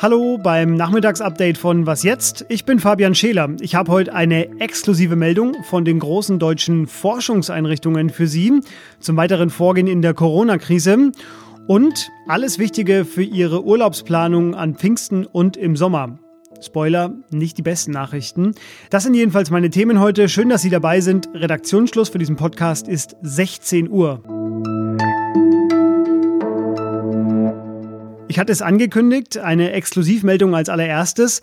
Hallo beim Nachmittagsupdate von Was jetzt? Ich bin Fabian Scheler. Ich habe heute eine exklusive Meldung von den großen deutschen Forschungseinrichtungen für Sie zum weiteren Vorgehen in der Corona-Krise und alles Wichtige für Ihre Urlaubsplanung an Pfingsten und im Sommer. Spoiler, nicht die besten Nachrichten. Das sind jedenfalls meine Themen heute. Schön, dass Sie dabei sind. Redaktionsschluss für diesen Podcast ist 16 Uhr. Ich hatte es angekündigt, eine Exklusivmeldung als allererstes.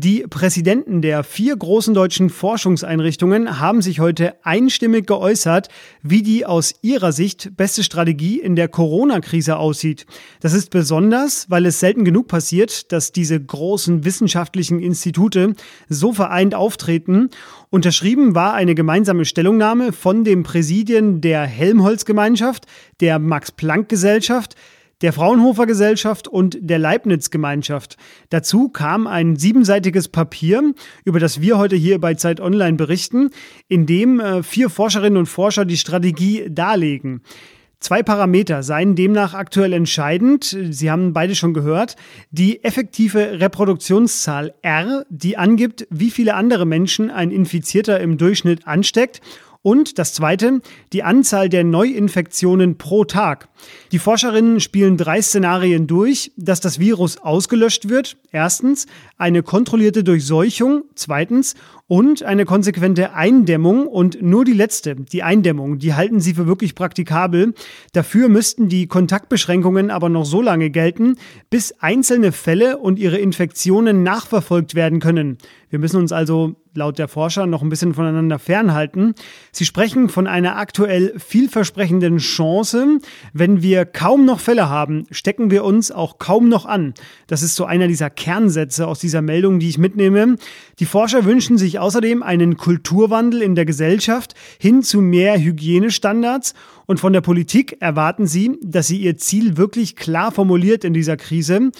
Die Präsidenten der vier großen deutschen Forschungseinrichtungen haben sich heute einstimmig geäußert, wie die aus ihrer Sicht beste Strategie in der Corona-Krise aussieht. Das ist besonders, weil es selten genug passiert, dass diese großen wissenschaftlichen Institute so vereint auftreten. Unterschrieben war eine gemeinsame Stellungnahme von dem Präsidien der Helmholtz-Gemeinschaft, der Max-Planck-Gesellschaft, der Fraunhofer Gesellschaft und der Leibniz Gemeinschaft. Dazu kam ein siebenseitiges Papier, über das wir heute hier bei Zeit Online berichten, in dem äh, vier Forscherinnen und Forscher die Strategie darlegen. Zwei Parameter seien demnach aktuell entscheidend. Sie haben beide schon gehört. Die effektive Reproduktionszahl R, die angibt, wie viele andere Menschen ein Infizierter im Durchschnitt ansteckt und das zweite, die Anzahl der Neuinfektionen pro Tag. Die Forscherinnen spielen drei Szenarien durch, dass das Virus ausgelöscht wird. Erstens eine kontrollierte Durchseuchung. Zweitens und eine konsequente Eindämmung und nur die letzte, die Eindämmung, die halten sie für wirklich praktikabel. Dafür müssten die Kontaktbeschränkungen aber noch so lange gelten, bis einzelne Fälle und ihre Infektionen nachverfolgt werden können. Wir müssen uns also laut der Forscher noch ein bisschen voneinander fernhalten. Sie sprechen von einer aktuell vielversprechenden Chance. Wenn wir kaum noch Fälle haben, stecken wir uns auch kaum noch an. Das ist so einer dieser Kernsätze aus dieser Meldung, die ich mitnehme. Die Forscher wünschen sich außerdem einen Kulturwandel in der Gesellschaft hin zu mehr Hygienestandards und von der Politik erwarten sie, dass sie ihr Ziel wirklich klar formuliert in dieser Krise.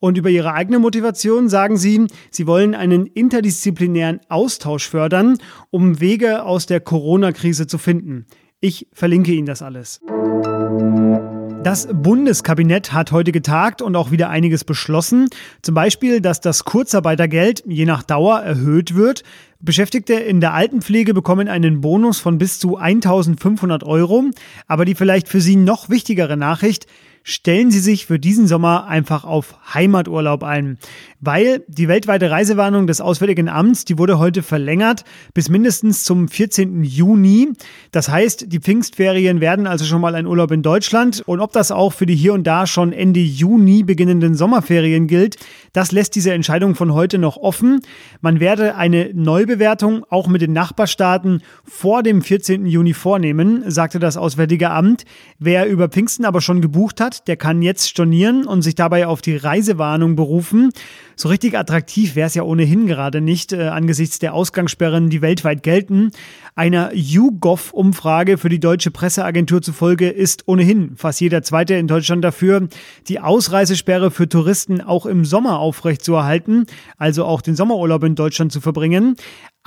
Und über ihre eigene Motivation sagen sie, sie wollen einen interdisziplinären Austausch fördern, um Wege aus der Corona-Krise zu finden. Ich verlinke Ihnen das alles. Das Bundeskabinett hat heute getagt und auch wieder einiges beschlossen. Zum Beispiel, dass das Kurzarbeitergeld je nach Dauer erhöht wird. Beschäftigte in der Altenpflege bekommen einen Bonus von bis zu 1500 Euro. Aber die vielleicht für Sie noch wichtigere Nachricht, stellen Sie sich für diesen Sommer einfach auf Heimaturlaub ein, weil die weltweite Reisewarnung des Auswärtigen Amts, die wurde heute verlängert bis mindestens zum 14. Juni. Das heißt, die Pfingstferien werden also schon mal ein Urlaub in Deutschland und ob das auch für die hier und da schon Ende Juni beginnenden Sommerferien gilt, das lässt diese Entscheidung von heute noch offen. Man werde eine Neubewertung auch mit den Nachbarstaaten vor dem 14. Juni vornehmen, sagte das Auswärtige Amt. Wer über Pfingsten aber schon gebucht hat, der kann jetzt stornieren und sich dabei auf die Reisewarnung berufen. So richtig attraktiv wäre es ja ohnehin gerade nicht äh, angesichts der Ausgangssperren, die weltweit gelten. Einer YouGov-Umfrage für die deutsche Presseagentur zufolge ist ohnehin fast jeder Zweite in Deutschland dafür, die Ausreisesperre für Touristen auch im Sommer aufrechtzuerhalten, also auch den Sommerurlaub in Deutschland zu verbringen.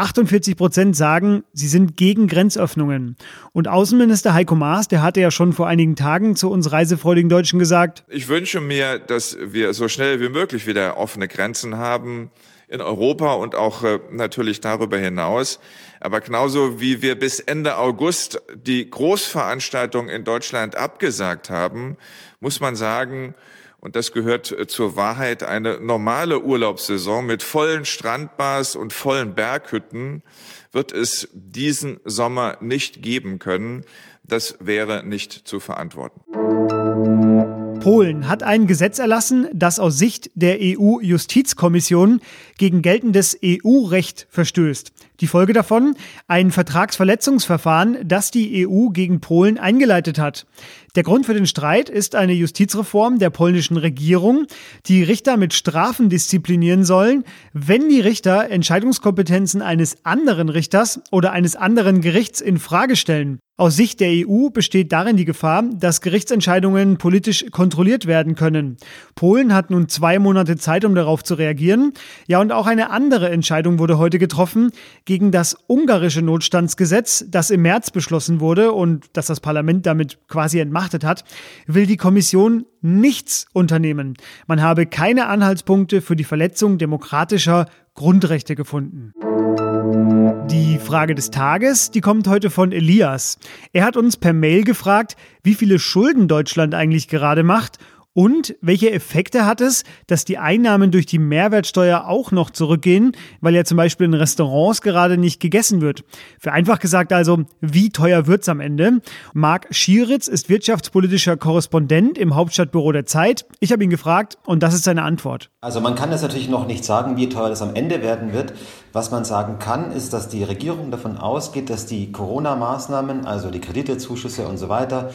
48 Prozent sagen, sie sind gegen Grenzöffnungen. Und Außenminister Heiko Maas, der hatte ja schon vor einigen Tagen zu uns reisefreudigen Deutschen gesagt, ich wünsche mir, dass wir so schnell wie möglich wieder offene Grenzen haben in Europa und auch äh, natürlich darüber hinaus. Aber genauso wie wir bis Ende August die Großveranstaltung in Deutschland abgesagt haben, muss man sagen, und das gehört äh, zur Wahrheit, eine normale Urlaubssaison mit vollen Strandbars und vollen Berghütten wird es diesen Sommer nicht geben können. Das wäre nicht zu verantworten. Polen hat ein Gesetz erlassen, das aus Sicht der EU-Justizkommission gegen geltendes EU-Recht verstößt. Die Folge davon? Ein Vertragsverletzungsverfahren, das die EU gegen Polen eingeleitet hat. Der Grund für den Streit ist eine Justizreform der polnischen Regierung, die Richter mit Strafen disziplinieren sollen, wenn die Richter Entscheidungskompetenzen eines anderen Richters oder eines anderen Gerichts in Frage stellen. Aus Sicht der EU besteht darin die Gefahr, dass Gerichtsentscheidungen politisch kontrolliert werden können. Polen hat nun zwei Monate Zeit, um darauf zu reagieren. Ja, und auch eine andere Entscheidung wurde heute getroffen gegen das ungarische Notstandsgesetz, das im März beschlossen wurde und das das Parlament damit quasi entmachtet hat, will die Kommission nichts unternehmen. Man habe keine Anhaltspunkte für die Verletzung demokratischer Grundrechte gefunden. Die Frage des Tages, die kommt heute von Elias. Er hat uns per Mail gefragt, wie viele Schulden Deutschland eigentlich gerade macht und welche Effekte hat es, dass die Einnahmen durch die Mehrwertsteuer auch noch zurückgehen, weil ja zum Beispiel in Restaurants gerade nicht gegessen wird? Für einfach gesagt also, wie teuer wird's am Ende? Marc Schieritz ist wirtschaftspolitischer Korrespondent im Hauptstadtbüro der Zeit. Ich habe ihn gefragt und das ist seine Antwort. Also man kann das natürlich noch nicht sagen, wie teuer das am Ende werden wird. Was man sagen kann, ist, dass die Regierung davon ausgeht, dass die Corona-Maßnahmen, also die Kreditezuschüsse und so weiter,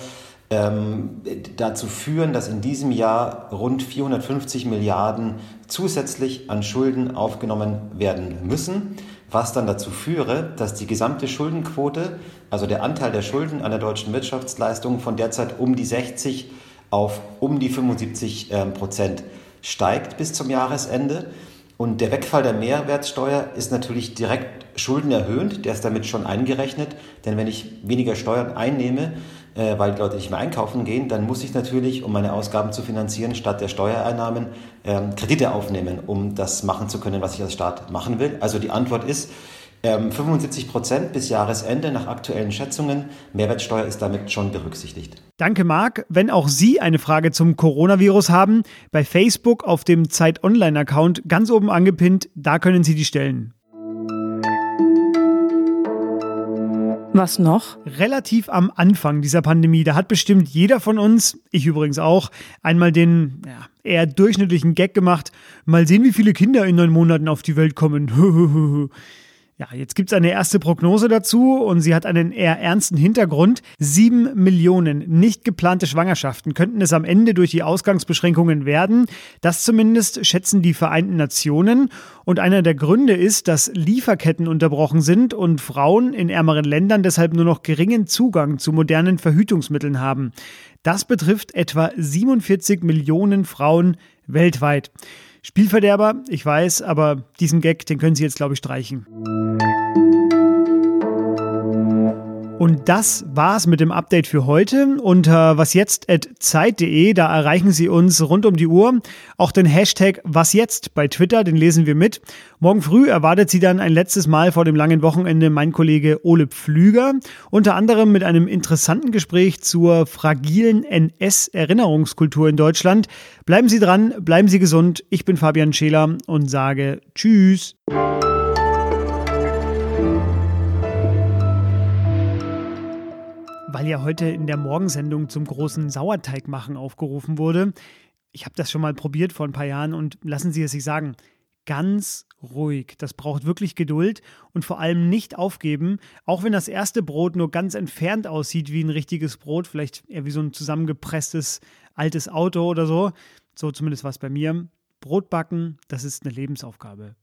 ähm, dazu führen, dass in diesem Jahr rund 450 Milliarden zusätzlich an Schulden aufgenommen werden müssen, was dann dazu führe, dass die gesamte Schuldenquote, also der Anteil der Schulden an der deutschen Wirtschaftsleistung von derzeit um die 60 auf um die 75 ähm, Prozent steigt bis zum Jahresende. Und der Wegfall der Mehrwertsteuer ist natürlich direkt schuldenerhöhend, der ist damit schon eingerechnet, denn wenn ich weniger Steuern einnehme, äh, weil die Leute nicht mehr einkaufen gehen, dann muss ich natürlich, um meine Ausgaben zu finanzieren, statt der Steuereinnahmen ähm, Kredite aufnehmen, um das machen zu können, was ich als Staat machen will. Also die Antwort ist, 75 ähm, Prozent bis Jahresende nach aktuellen Schätzungen. Mehrwertsteuer ist damit schon berücksichtigt. Danke, Marc. Wenn auch Sie eine Frage zum Coronavirus haben, bei Facebook auf dem Zeit Online-Account ganz oben angepinnt, da können Sie die stellen. Was noch? Relativ am Anfang dieser Pandemie, da hat bestimmt jeder von uns, ich übrigens auch, einmal den ja, eher durchschnittlichen Gag gemacht. Mal sehen, wie viele Kinder in neun Monaten auf die Welt kommen. Ja, jetzt gibt es eine erste Prognose dazu und sie hat einen eher ernsten Hintergrund. Sieben Millionen nicht geplante Schwangerschaften könnten es am Ende durch die Ausgangsbeschränkungen werden. Das zumindest schätzen die Vereinten Nationen. Und einer der Gründe ist, dass Lieferketten unterbrochen sind und Frauen in ärmeren Ländern deshalb nur noch geringen Zugang zu modernen Verhütungsmitteln haben. Das betrifft etwa 47 Millionen Frauen weltweit. Spielverderber, ich weiß, aber diesen Gag, den können Sie jetzt, glaube ich, streichen. Und das war's mit dem Update für heute. Unter wasjetzt.zeit.de, da erreichen Sie uns rund um die Uhr. Auch den Hashtag wasjetzt bei Twitter, den lesen wir mit. Morgen früh erwartet Sie dann ein letztes Mal vor dem langen Wochenende mein Kollege Ole Pflüger. Unter anderem mit einem interessanten Gespräch zur fragilen NS-Erinnerungskultur in Deutschland. Bleiben Sie dran, bleiben Sie gesund. Ich bin Fabian Scheler und sage Tschüss. Weil ja heute in der Morgensendung zum großen Sauerteigmachen aufgerufen wurde. Ich habe das schon mal probiert vor ein paar Jahren und lassen Sie es sich sagen, ganz ruhig. Das braucht wirklich Geduld und vor allem nicht aufgeben, auch wenn das erste Brot nur ganz entfernt aussieht wie ein richtiges Brot, vielleicht eher wie so ein zusammengepresstes altes Auto oder so. So zumindest war es bei mir. Brot backen, das ist eine Lebensaufgabe.